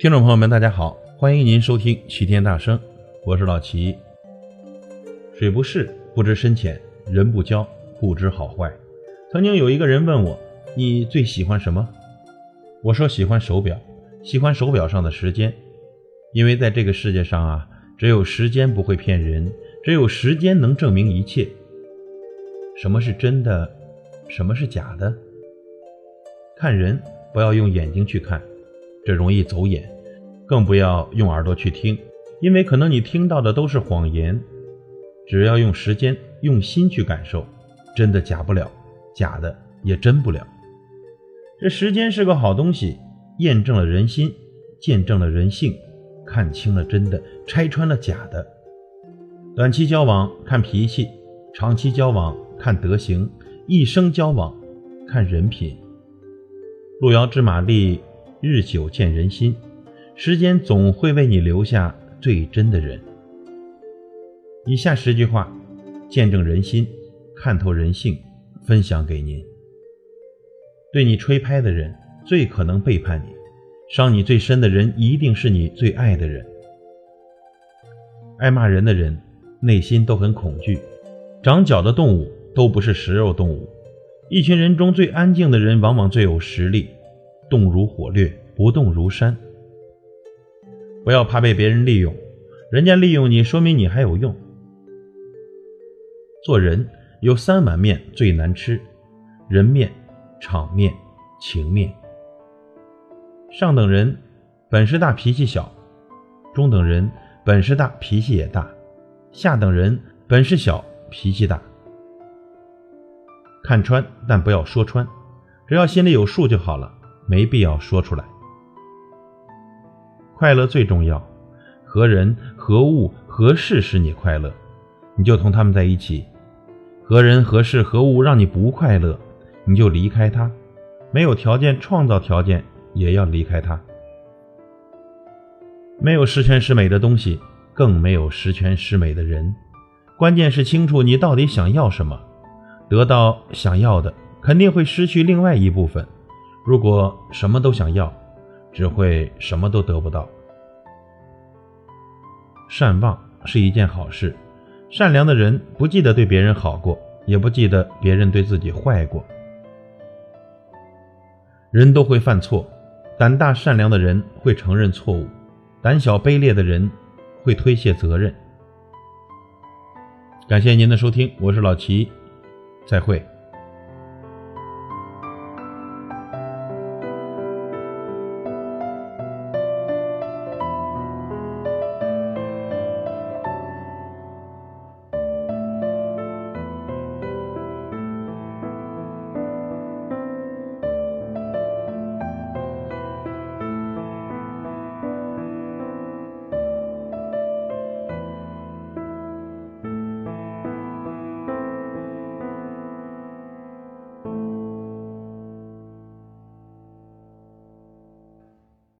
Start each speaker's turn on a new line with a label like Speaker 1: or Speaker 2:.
Speaker 1: 听众朋友们，大家好，欢迎您收听齐天大圣，我是老齐。水不试不知深浅，人不交不知好坏。曾经有一个人问我：“你最喜欢什么？”我说：“喜欢手表，喜欢手表上的时间，因为在这个世界上啊，只有时间不会骗人，只有时间能证明一切。什么是真的，什么是假的？看人不要用眼睛去看。”这容易走眼，更不要用耳朵去听，因为可能你听到的都是谎言。只要用时间、用心去感受，真的假不了，假的也真不了。这时间是个好东西，验证了人心，见证了人性，看清了真的，拆穿了假的。短期交往看脾气，长期交往看德行，一生交往看人品。路遥知马力。日久见人心，时间总会为你留下最真的人。以下十句话，见证人心，看透人性，分享给您。对你吹拍的人，最可能背叛你；伤你最深的人，一定是你最爱的人。爱骂人的人，内心都很恐惧。长脚的动物都不是食肉动物。一群人中最安静的人，往往最有实力。动如火掠，不动如山。不要怕被别人利用，人家利用你，说明你还有用。做人有三碗面最难吃：人面、场面、情面。上等人本事大，脾气小；中等人本事大，脾气也大；下等人本事小，脾气大。看穿，但不要说穿，只要心里有数就好了。没必要说出来。快乐最重要，何人何物何事使你快乐，你就同他们在一起；何人何事何物让你不快乐，你就离开他。没有条件创造条件，也要离开他。没有十全十美的东西，更没有十全十美的人。关键是清楚你到底想要什么，得到想要的，肯定会失去另外一部分。如果什么都想要，只会什么都得不到。善忘是一件好事，善良的人不记得对别人好过，也不记得别人对自己坏过。人都会犯错，胆大善良的人会承认错误，胆小卑劣的人会推卸责任。感谢您的收听，我是老齐，再会。